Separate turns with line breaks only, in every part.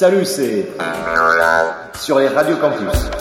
Salut, c'est sur les radios campus.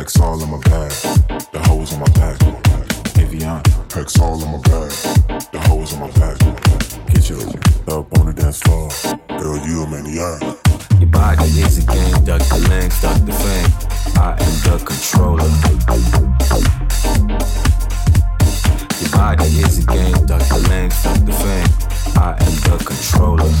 Hex
all in
my bag. The hoes on my
back. Avion. Hex all in my bag. The hoes on my back. Get your up on the dance floor. Girl, you a maniac. Your body is a game. Duck the legs, duck the fang. I am the
controller.
Your body is a game, duck the legs, duck the fame. I am the controller.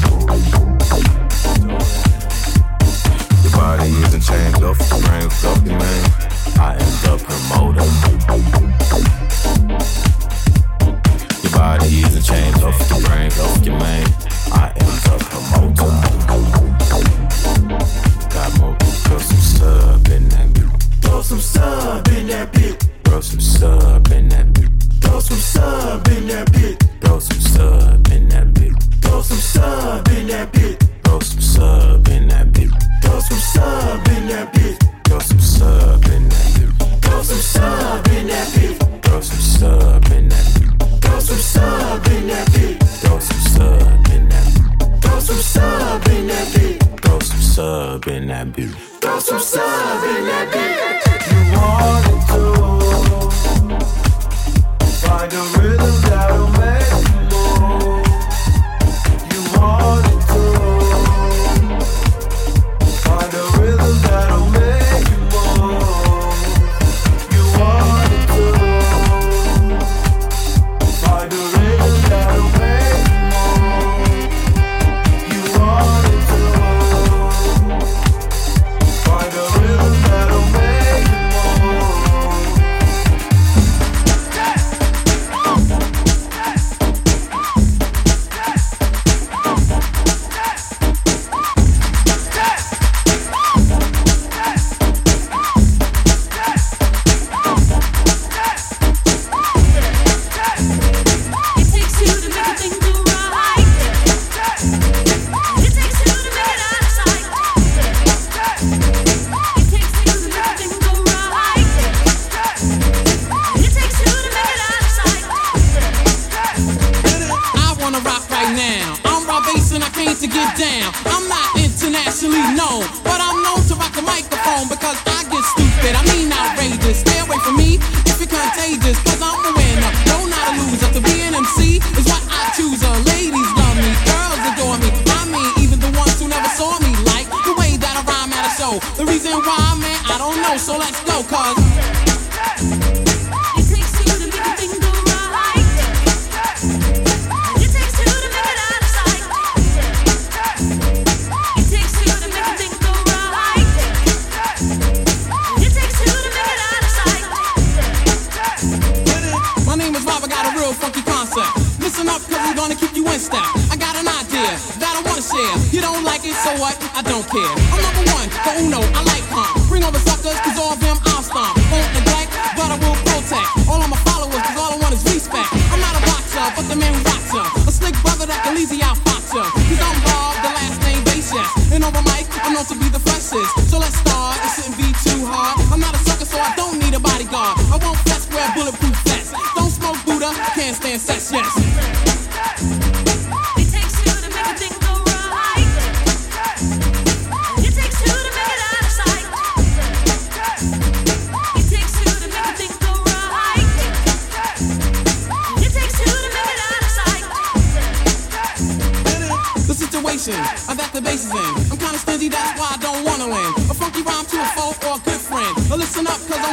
Your body isn't chained off the brain, fuck the man. I am the promoter. Your body is the brain, your main. I
am
the promoter. Got more, throw some sub in that. Throw some sub in that bitch. Throw some sub in that bitch.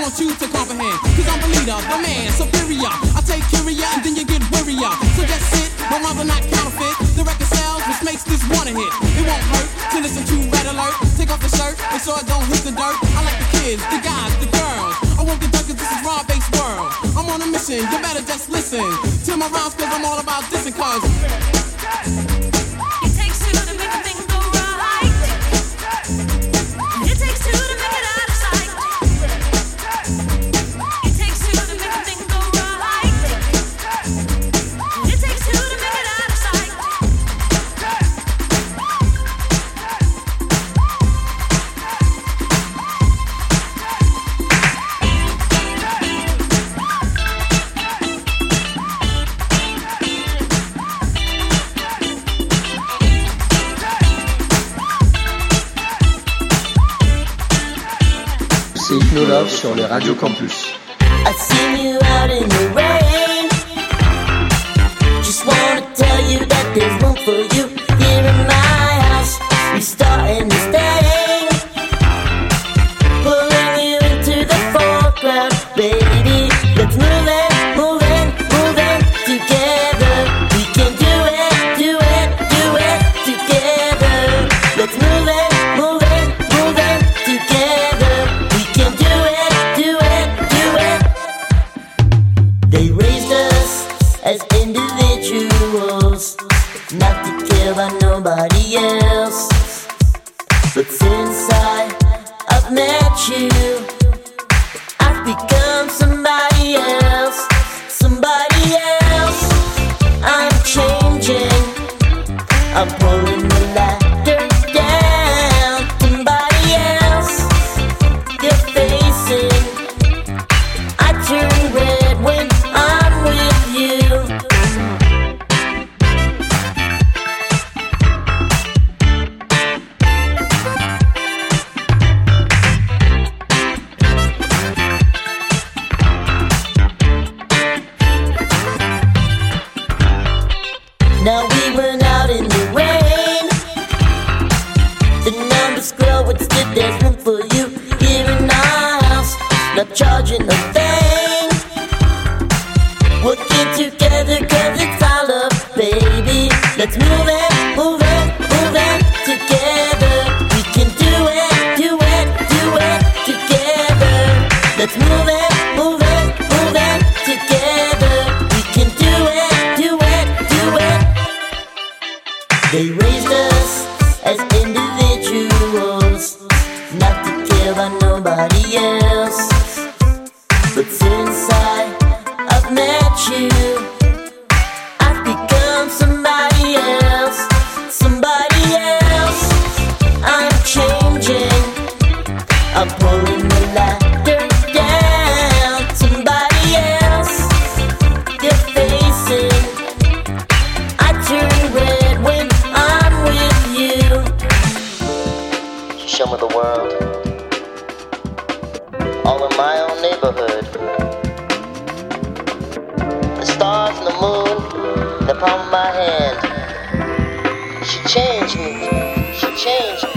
want you to comprehend. Cause I'm the leader, the man, superior. I take curia and then you get wearier. So just sit no mother not counterfeit. The record sells, which makes this one a hit. It won't hurt to listen to Red Alert. Take off the shirt, make sure it don't hit the dirt. I like the kids, the guys, the girls. I won't get cause this is raw based world. I'm on a mission, you better just listen. To my rhymes cause I'm all about this
and cause. Radio Campus.
as individuals, not to care about nobody else. But since I, I've met you, I've become somebody else, somebody else. I'm changing, I'm pulling the line. Let's move it, move it, move it together. We can do it, do it, do it together. Let's move it. show the world. All in my own neighborhood. The stars and the moon, the palm of my hand. She changed me. She changed me.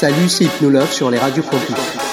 Salut, c'est Hypnolove sur les radios campus.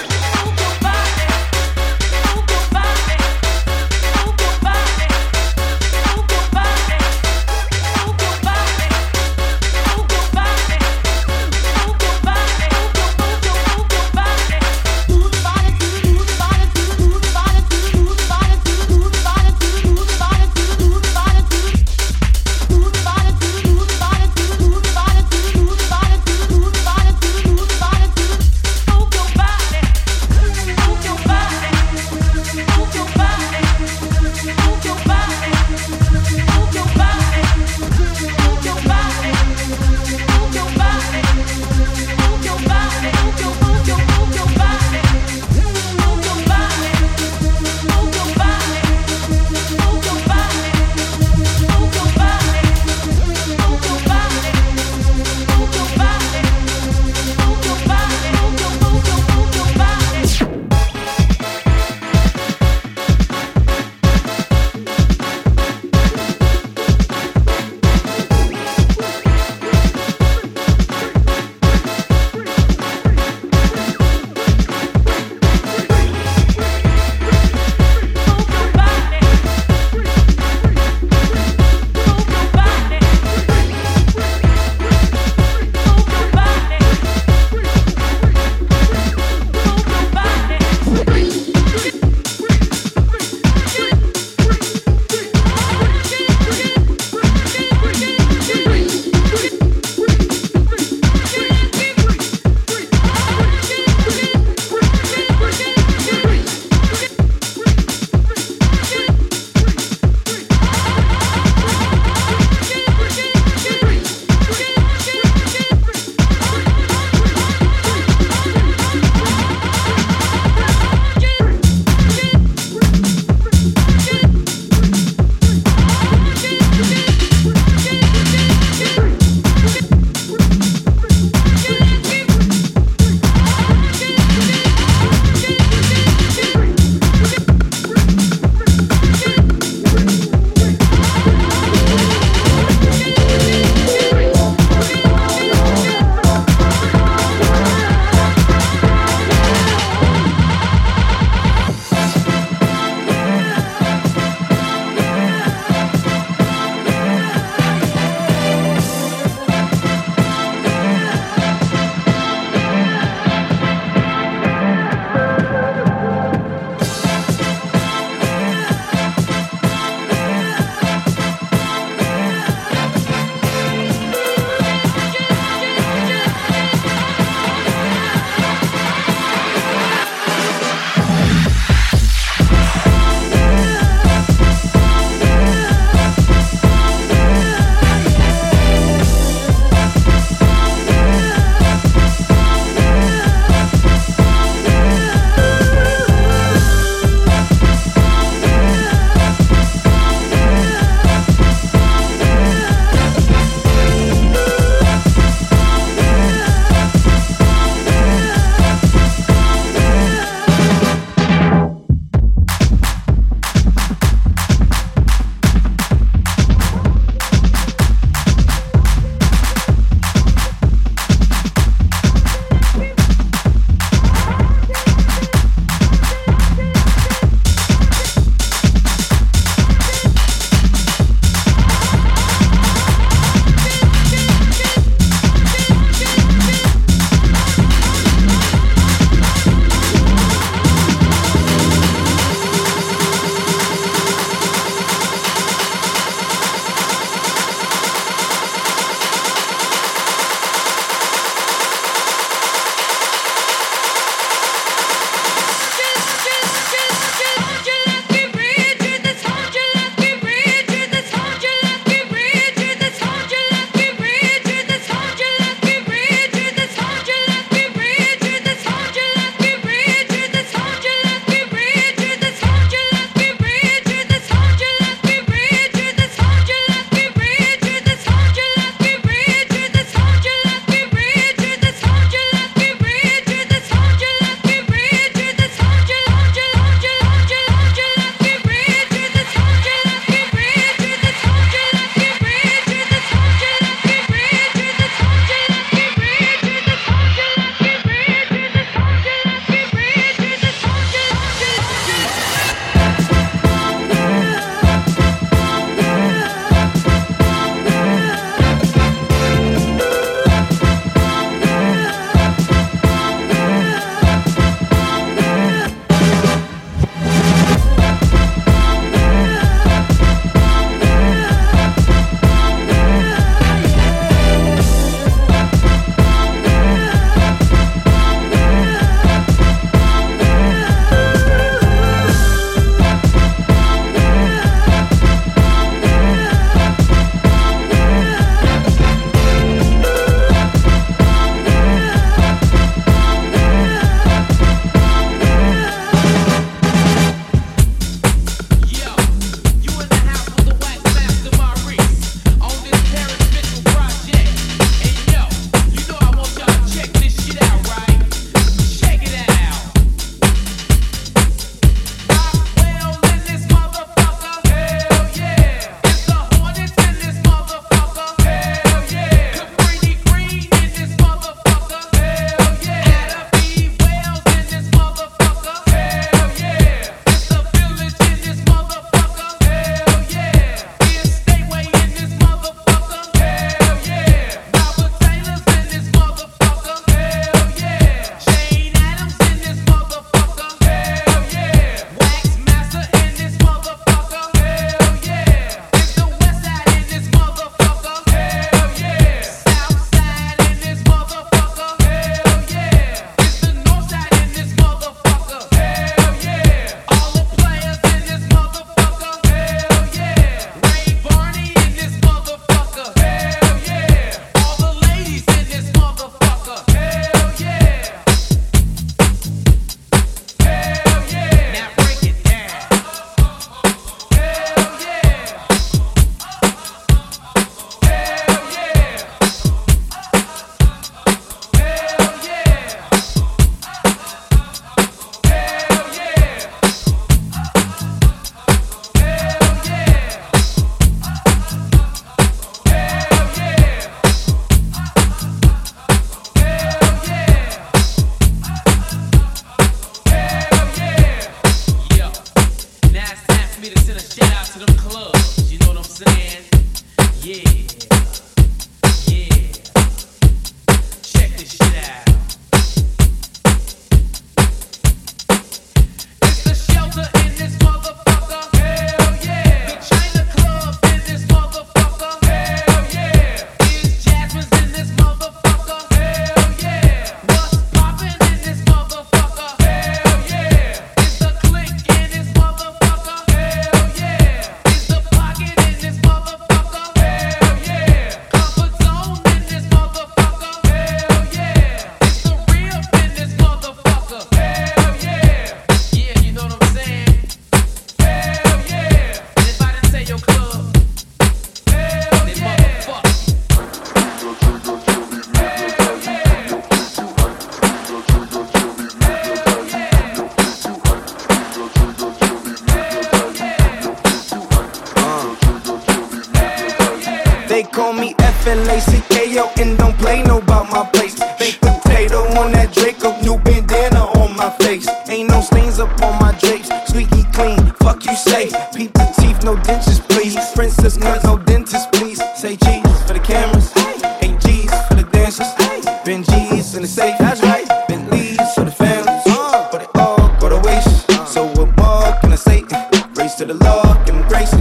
The Lord, give him grace.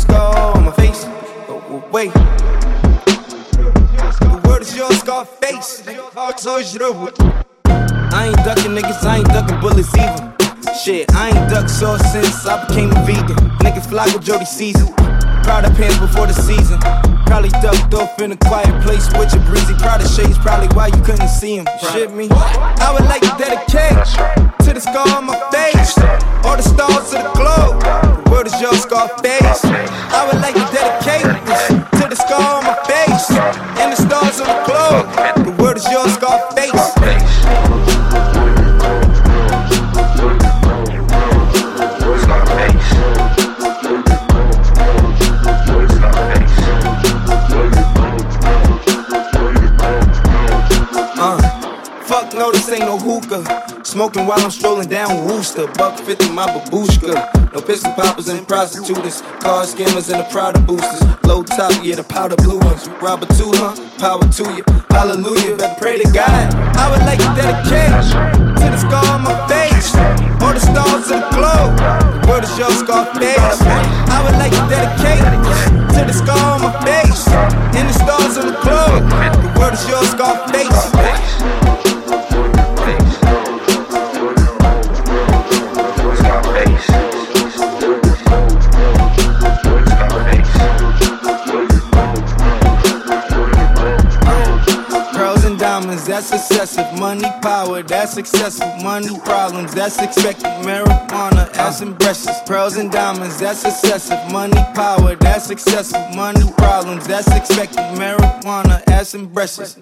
Scar on my face, oh, wait. The word is yours, Scarface. I Since I became a vegan. Niggas fly with Jody Season. Proud of pants before the season. Probably ducked off in a quiet place with your breezy. Proud of shades, probably why you couldn't see him. Shit me. I would like to dedicate to the scar on my face. All the stars of the globe. The word is your Scarface. I would like to dedicate hookah. While I'm strolling down Wooster. Buck 50 my babushka. No pistol poppers and prostitutes. Car skimmers and the Prada boosters. Low top, yeah, the powder blue ones. Robber two, huh? Power to you. Hallelujah. Better pray to God. I would like to dedicate to the scar on my face. All the stars of the globe. The word is your Scarface. I would like to dedicate to the scar on my face. And the stars of the globe. The word is your Scarface. Pearls that's excessive. Money, power, that's excessive. Money problems, that's expected. Marijuana, ass and breasts. Pearls and diamonds, that's excessive. Money, power, that's excessive. Money problems, that's expected. Marijuana, ass and breasts.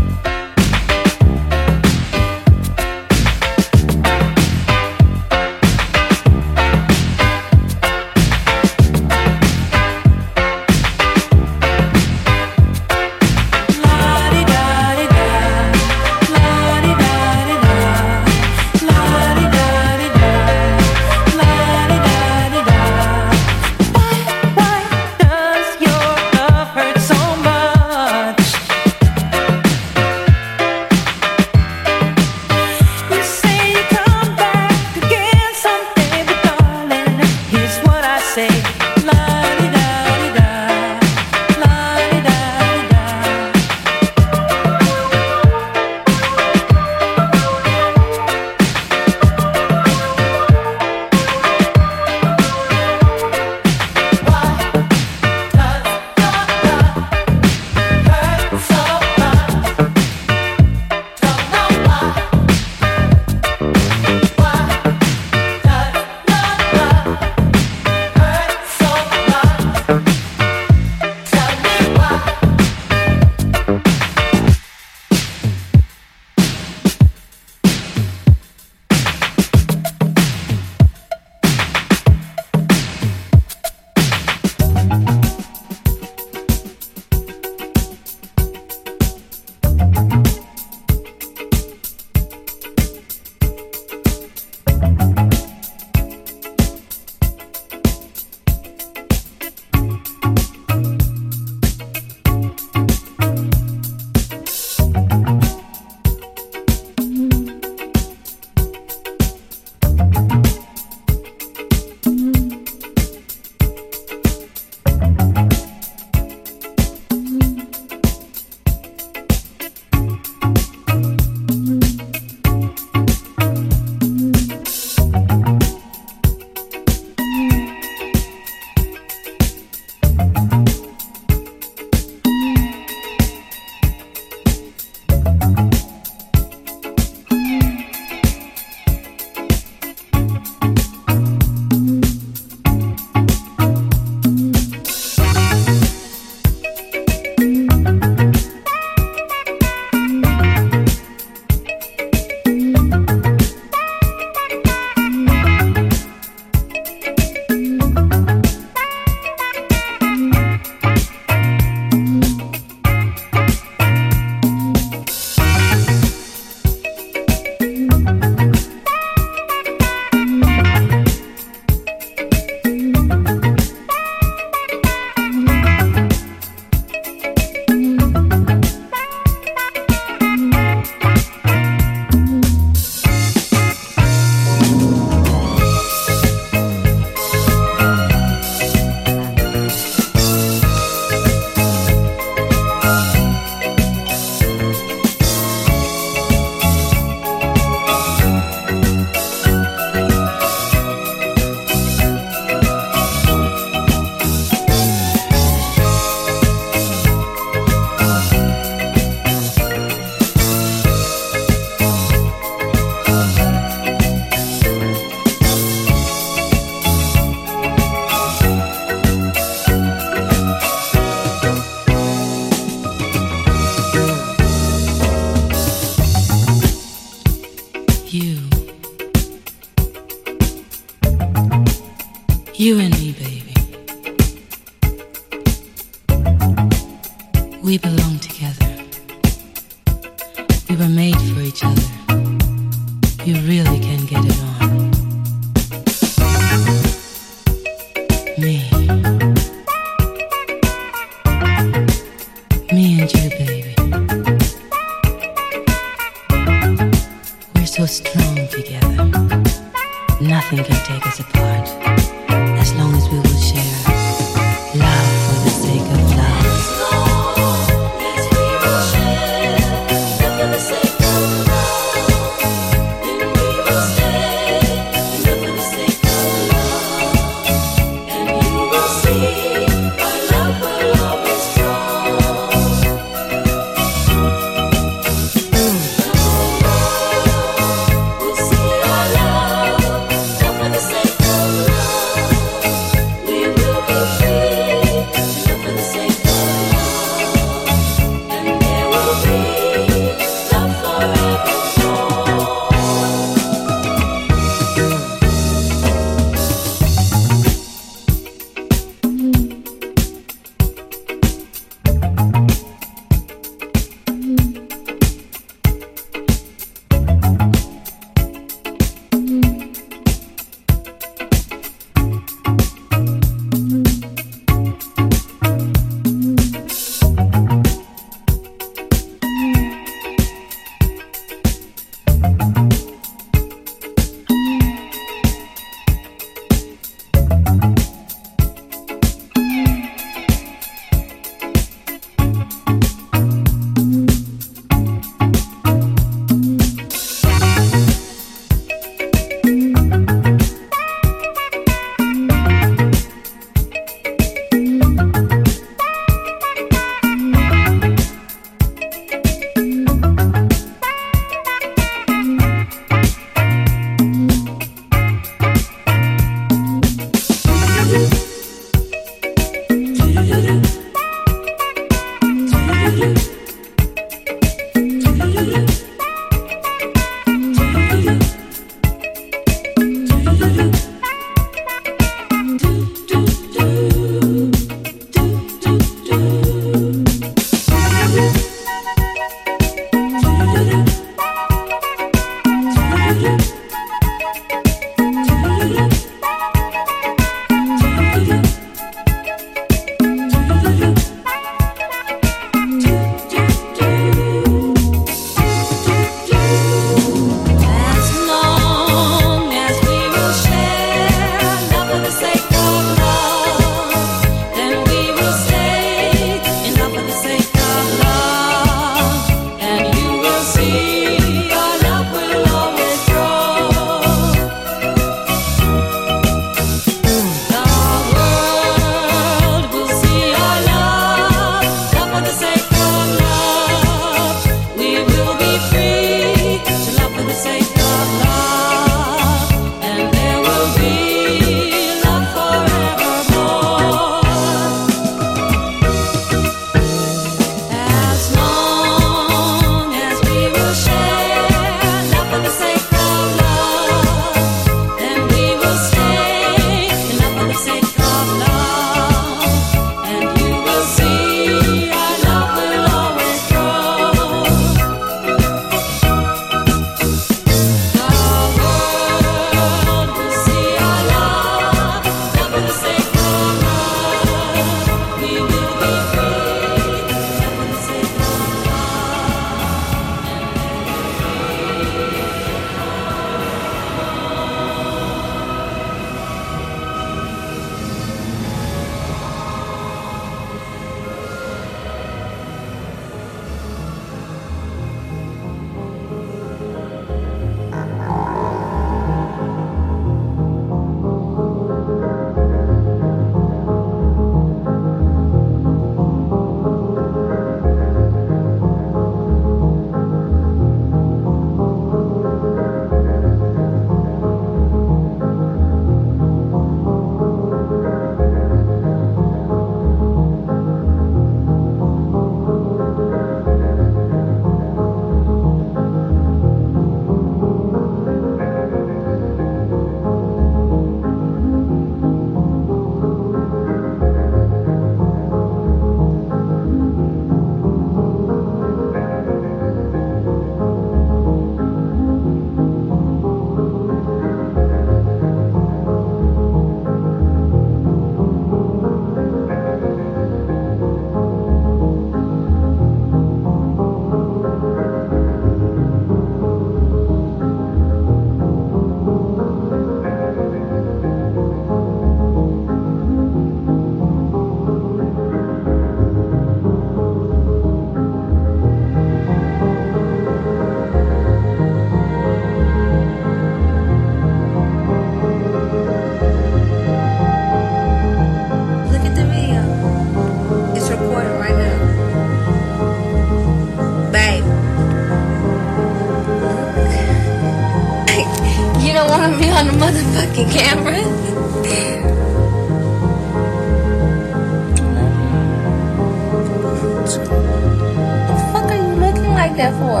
You
looking like that for?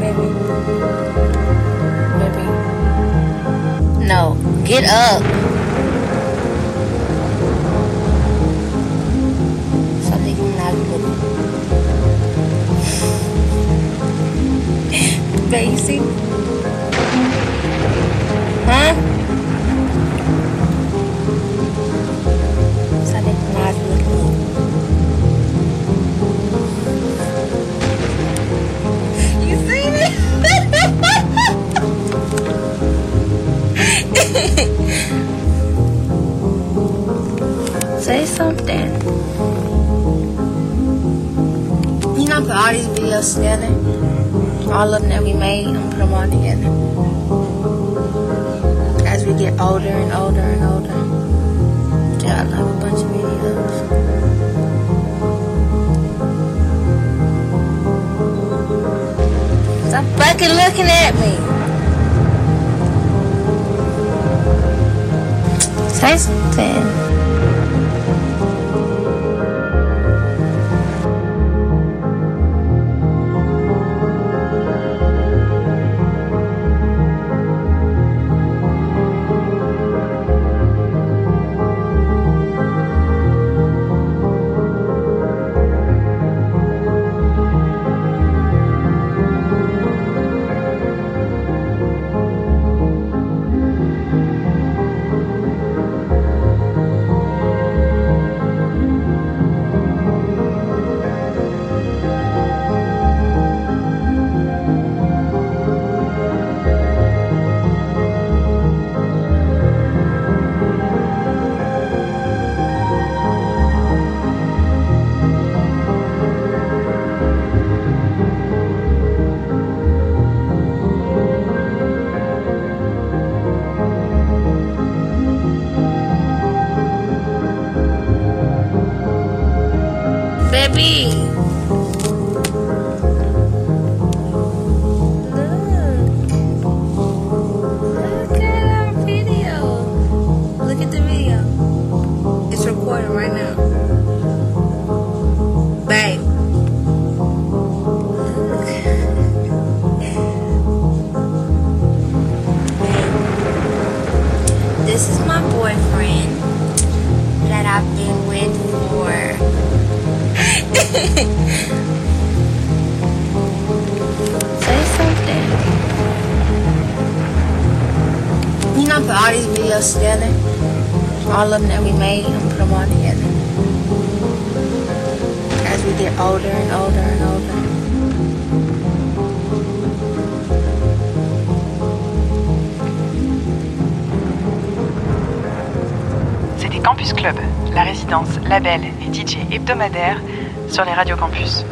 Baby. Baby. No, get up. Basic. Huh? You seen it? Say something. You know, put all these videos together. All of them that we made, I'm put them all together. As we get older and older and older. Yeah, I love a bunch of videos. Stop fucking looking at me. Say something. Them that we made, and put them all together. As we get older and older and older.
C'était Campus Club, la résidence, label et DJ hebdomadaire sur les radios campus.